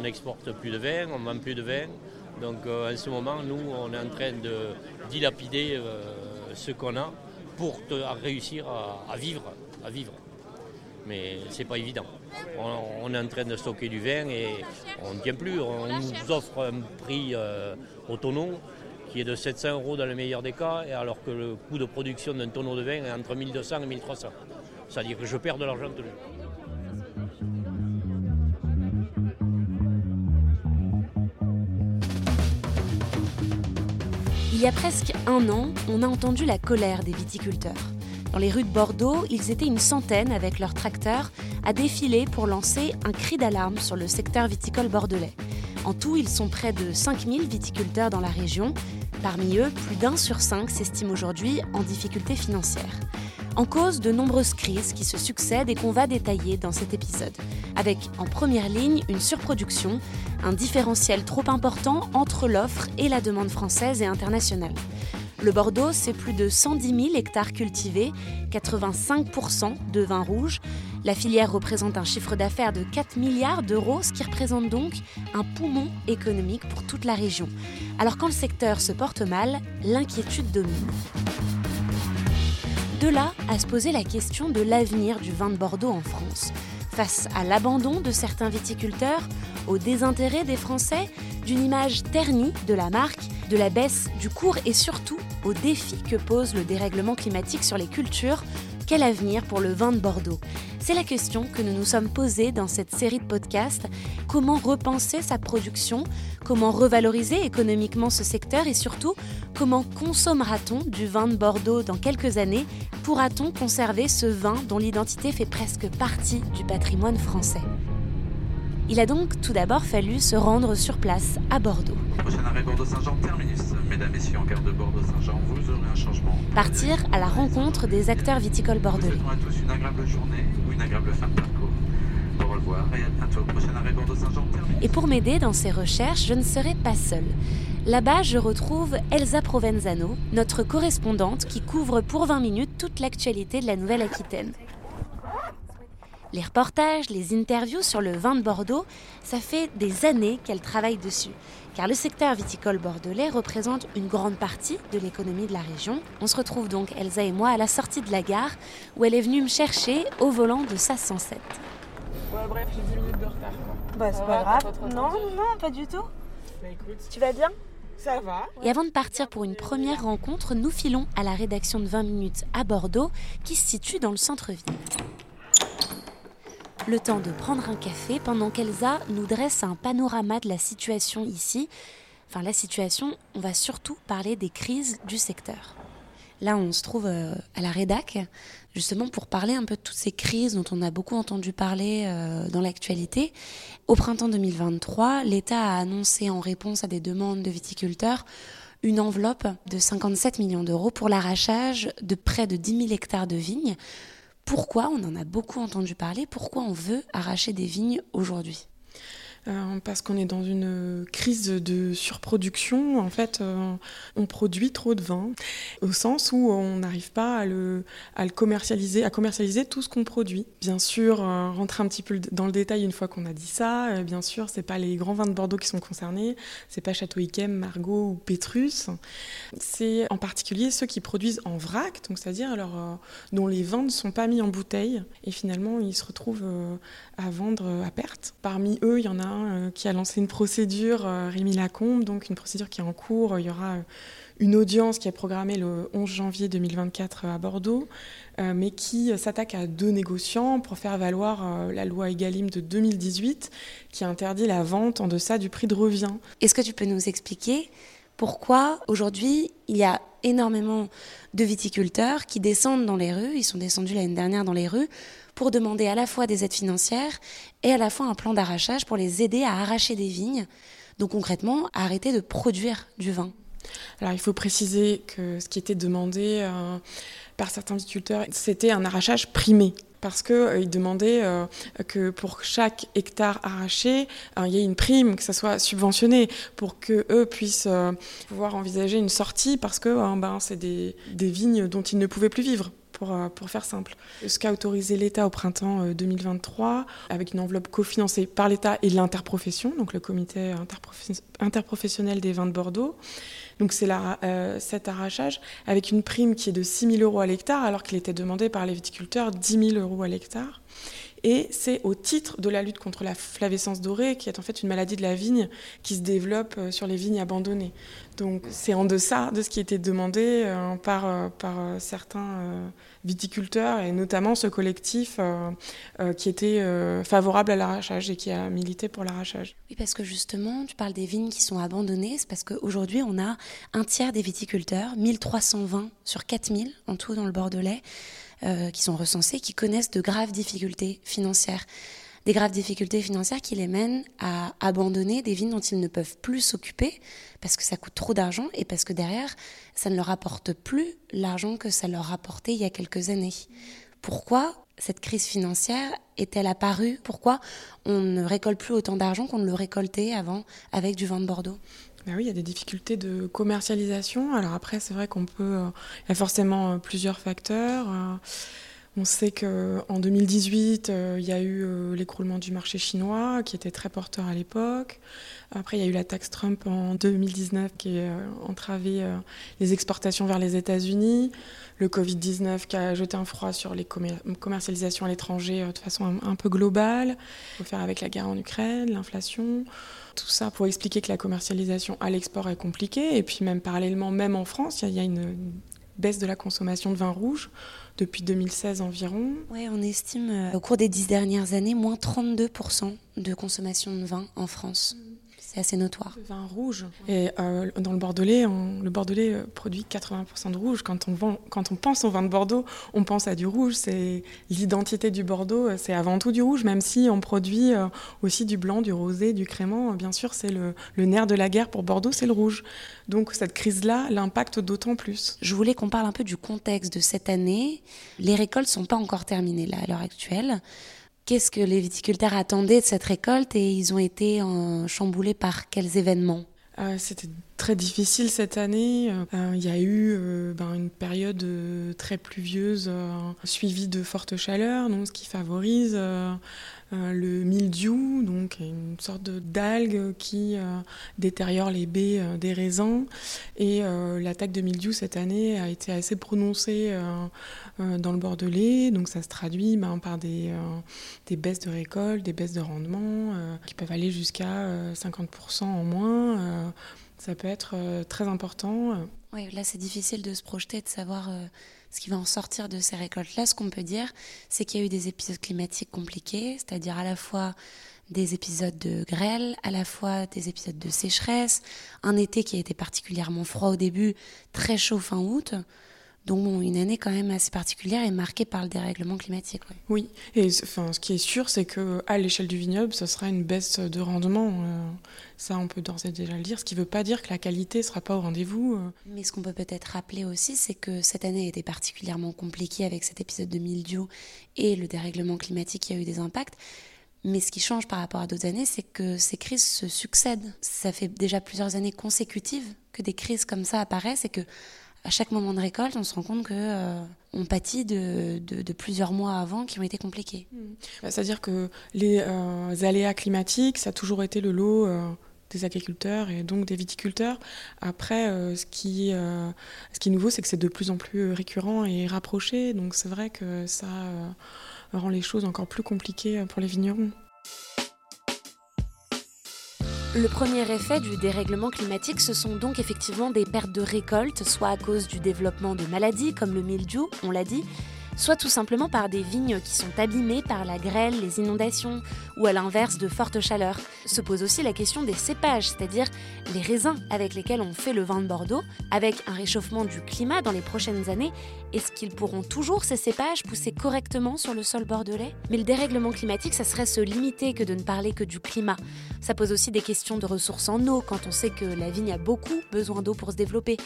On n'exporte plus de vin, on ne vend plus de vin. Donc euh, en ce moment, nous, on est en train de dilapider euh, ce qu'on a pour réussir à, vivre, à vivre. Mais pas évident. On, est en train de stocker du vin et on ne tient plus. On nous offre un prix euh, au tonneau qui est de 700 euros dans le meilleur des cas, alors que le coût de production d'un tonneau de vin est entre 1200 et 1300. C'est-à-dire que je perds de l'argent tous les jours. Il y a presque un an, on a entendu la colère des viticulteurs. Dans les rues de Bordeaux, ils étaient une centaine avec leurs tracteurs à défiler pour lancer un cri d'alarme sur le secteur viticole bordelais. En tout, ils sont près de 5000 viticulteurs dans la région. Parmi eux, plus d'un sur cinq s'estime aujourd'hui en difficulté financière. En cause de nombreuses crises qui se succèdent et qu'on va détailler dans cet épisode. Avec en première ligne une surproduction, un différentiel trop important entre l'offre et la demande française et internationale. Le Bordeaux, c'est plus de 110 000 hectares cultivés, 85% de vin rouge. La filière représente un chiffre d'affaires de 4 milliards d'euros, ce qui représente donc un poumon économique pour toute la région. Alors quand le secteur se porte mal, l'inquiétude domine. De là à se poser la question de l'avenir du vin de Bordeaux en France. Face à l'abandon de certains viticulteurs, au désintérêt des Français, d'une image ternie de la marque, de la baisse du cours et surtout au défi que pose le dérèglement climatique sur les cultures, quel avenir pour le vin de Bordeaux. C'est la question que nous nous sommes posée dans cette série de podcasts. Comment repenser sa production? Comment revaloriser économiquement ce secteur? Et surtout, comment consommera-t-on du vin de Bordeaux dans quelques années? Pourra-t-on conserver ce vin dont l'identité fait presque partie du patrimoine français? Il a donc tout d'abord fallu se rendre sur place à Bordeaux. Prochain arrêt Bordeaux-Saint-Jean, terminus. Mesdames, Messieurs, en gare de Bordeaux-Saint-Jean, vous aurez un changement. Partir à la rencontre des acteurs viticoles bordelais. souhaitons à tous une agréable journée ou une agréable fin de parcours. Au revoir et à bientôt. Prochain arrêt Bordeaux-Saint-Jean, terminus. Et pour m'aider dans ces recherches, je ne serai pas seule. Là-bas, je retrouve Elsa Provenzano, notre correspondante qui couvre pour 20 minutes toute l'actualité de la Nouvelle-Aquitaine. Les reportages, les interviews sur le vin de Bordeaux, ça fait des années qu'elle travaille dessus. Car le secteur viticole bordelais représente une grande partie de l'économie de la région. On se retrouve donc, Elsa et moi, à la sortie de la gare, où elle est venue me chercher au volant de sa 107. Ouais, bref, j'ai 10 minutes de retard. Quoi. Bah, c'est pas va, grave. pas Non, non, pas du tout. Bah écoute, Tu vas bien? Ça va. Et avant de partir pour une première rencontre, nous filons à la rédaction de 20 minutes à Bordeaux, qui se situe dans le centre-ville. Le temps de prendre un café pendant qu'Elsa nous dresse un panorama de la situation ici. Enfin, la situation, on va surtout parler des crises du secteur. Là, on se trouve euh, à la rédac, justement pour parler un peu de toutes ces crises dont on a beaucoup entendu parler euh, dans l'actualité. Au printemps 2023, l'État a annoncé en réponse à des demandes de viticulteurs une enveloppe de 57 millions d'euros pour l'arrachage de près de 10 000 hectares de vignes. Pourquoi on en a beaucoup entendu parler Pourquoi on veut arracher des vignes aujourd'hui? Parce qu'on est dans une crise de surproduction. En fait, euh, on produit trop de vin, au sens où on n'arrive pas à le, commercialiser, à commercialiser tout ce qu'on produit. Bien sûr, euh, rentrer un petit peu dans le détail une fois qu'on a dit ça. euh, bien sûr, c'est pas les grands vins de Bordeaux qui sont concernés, c'est pas Château Yquem, Margaux ou Pétrus. C'est en particulier ceux qui produisent en vrac, c'est-à-dire euh, dont les vins ne sont pas mis en bouteille et finalement ils se retrouvent euh, à vendre à perte. Parmi eux, il y en a hein, qui a lancé une procédure, Rémi Lacombe, donc une procédure qui est en cours. Il y aura une audience qui est programmée le 11 janvier 2024 à Bordeaux, mais qui s'attaque à deux négociants pour faire valoir la loi Egalim de 2018 qui interdit la vente en deçà du prix de revient. Est-ce que tu peux nous expliquer pourquoi aujourd'hui il y a énormément de viticulteurs qui descendent dans les rues, ils sont descendus l'année dernière dans les rues, pour demander à la fois des aides financières et à la fois un plan d'arrachage pour les aider à arracher des vignes, donc concrètement à arrêter de produire du vin. Alors il faut préciser que ce qui était demandé euh, par certains viticulteurs, c'était un arrachage primé parce qu'ils euh, demandaient euh, que pour chaque hectare arraché, il y ait une prime, que ça soit subventionné, pour qu'eux puissent pouvoir envisager une sortie, parce que ben, c'est des, vignes dont ils ne pouvaient plus vivre. Pour, pour, faire simple. Ce qu'a autorisé l'État au printemps 2023, avec une enveloppe cofinancée par l'État et l'interprofession, donc le comité interprofessionnel des vins de Bordeaux, donc c'est euh, cet arrachage avec une prime qui est de 6 000 euros à l'hectare, alors qu'il était demandé par les viticulteurs 10 000 euros à l'hectare. Et c'est au titre de la lutte contre la flavescence dorée, qui est en fait une maladie de la vigne qui se développe euh, sur les vignes abandonnées. Donc c'est en deçà de ce qui était demandé euh, par, euh, par certains viticulteurs, et notamment ce collectif qui était favorable à l'arrachage et qui a milité pour l'arrachage. Oui, parce que justement, tu parles des vignes qui sont abandonnées, c'est parce qu'aujourd'hui, on a un tiers des viticulteurs, 1320 sur 4000 en tout dans le Bordelais, euh, qui sont recensés, qui connaissent de graves difficultés financières. Des graves difficultés financières qui les mènent à abandonner des vignes dont ils ne peuvent plus s'occuper parce que ça coûte trop d'argent et parce que derrière, ça ne leur apporte plus l'argent que ça leur apportait il y a quelques années. Pourquoi cette crise financière est-elle apparue? Pourquoi on ne récolte plus autant d'argent qu'on ne le récoltait avant avec du vin de Bordeaux? Ben oui, il y a des difficultés de commercialisation. Alors après, c'est vrai qu'on peut. Euh, il y a forcément euh, plusieurs facteurs. Euh, on sait qu'en 2018, il y a eu l'écroulement du marché chinois, qui était très porteur à l'époque. Après, il y a eu la taxe Trump en 2019, qui a entravé les exportations vers les États-Unis. Le Covid-19, qui a jeté un froid sur les commercialisations à l'étranger de façon un, peu globale. Faire avec la guerre en Ukraine, l'inflation. Tout ça pour expliquer que la commercialisation à l'export est compliquée. Et puis même parallèlement, même en France, il y, a une baisse de la consommation de vin rouge depuis 2016 environ. Oui, on estime euh, au cours des dix dernières années, moins 32% de consommation de vin en France. C'est assez notoire. Le vin rouge. Et euh, dans le Bordelais, le Bordelais euh, produit 80% de rouge. Quand on, vend, quand on pense au vin de Bordeaux, on pense à du rouge. C'est l'identité du Bordeaux, euh, c'est avant tout du rouge, même si on produit aussi du blanc, du rosé, du crément. Bien sûr, c'est le, le nerf de la guerre pour Bordeaux, c'est le rouge. Donc cette crise-là l'impacte d'autant plus. Je voulais qu'on parle un peu du contexte de cette année. Les récoltes sont pas encore terminées là à l'heure actuelle qu'est-ce que les viticulteurs attendaient de cette récolte et ils ont été chamboulés par quels événements? Euh, très difficile cette année. Euh, il y a eu euh, ben, une période très pluvieuse suivie de fortes chaleurs, donc ce qui favorise euh, le mildiou, donc une sorte d'algue qui euh, détériore les baies euh, des raisins. Et l'attaque de mildiou cette année a été assez prononcée dans le Bordelais, donc ça se traduit ben, par des, des, baisses de récolte, des baisses de rendement qui peuvent aller jusqu'à 50% en moins. Ça peut être très important. Oui, là c'est difficile de se projeter, de savoir ce qui va en sortir de ces récoltes-là, ce qu'on peut dire, c'est qu'il y a eu des épisodes climatiques compliqués, c'est-à-dire à la fois des épisodes de grêle, à la fois des épisodes de sécheresse, un été qui a été particulièrement froid au début, très chaud fin août. Donc une année quand même assez particulière et marquée par le dérèglement climatique. Oui, et enfin, ce qui est sûr, c'est qu'à l'échelle du vignoble, ce sera une baisse de rendement. Euh, ça, on peut d'ores et déjà le dire, ce qui ne veut pas dire que la qualité ne sera pas au rendez-vous. Euh. Mais ce qu'on peut peut-être rappeler aussi, c'est que cette année a été particulièrement compliquée avec cet épisode de mildiou et le dérèglement climatique qui a eu des impacts. Mais ce qui change par rapport à d'autres années, c'est que ces crises se succèdent. Ça fait déjà plusieurs années consécutives que des crises comme ça apparaissent et que à chaque moment de récolte, on se rend compte que euh, on pâtit de, plusieurs mois avant qui ont été compliqués. Mmh. Bah, c'est-à-dire que les euh, aléas climatiques, ça a toujours été le lot euh, des agriculteurs et donc des viticulteurs. Après, ce, qui, ce qui est nouveau, c'est que c'est de plus en plus récurrent et rapproché. Donc c'est vrai que ça rend les choses encore plus compliquées pour les vignerons. Le premier effet du dérèglement climatique, ce sont donc effectivement des pertes de récoltes, soit à cause du développement de maladies comme le mildiou, on l'a dit, soit tout simplement par des vignes qui sont abîmées par la grêle, les inondations ou à l'inverse de fortes chaleurs. Se pose aussi la question des cépages, c'est-à-dire les raisins avec lesquels on fait le vin de Bordeaux. Avec un réchauffement du climat dans les prochaines années, est-ce qu'ils pourront toujours ces cépages pousser correctement sur le sol bordelais? Mais le dérèglement climatique, ça serait se limiter que de ne parler que du climat. Ça pose aussi des questions de ressources en eau quand on sait que la vigne a beaucoup besoin d'eau pour se développer,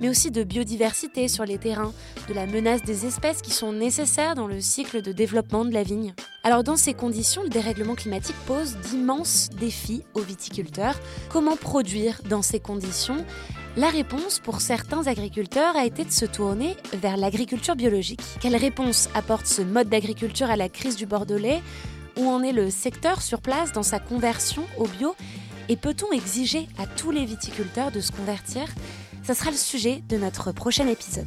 mais aussi de biodiversité sur les terrains, de la menace des espèces qui sont nécessaires dans le cycle de développement de la vigne. Alors dans ces conditions, le dérèglement climatique pose d'immenses défis aux viticulteurs. Comment produire dans ces conditions? La réponse pour certains agriculteurs a été de se tourner vers l'agriculture biologique. Quelle réponse apporte ce mode d'agriculture à la crise du Bordelais? Où en est le secteur sur place dans sa conversion au bio? Et peut-on exiger à tous les viticulteurs de se convertir? Ce sera le sujet de notre prochain épisode.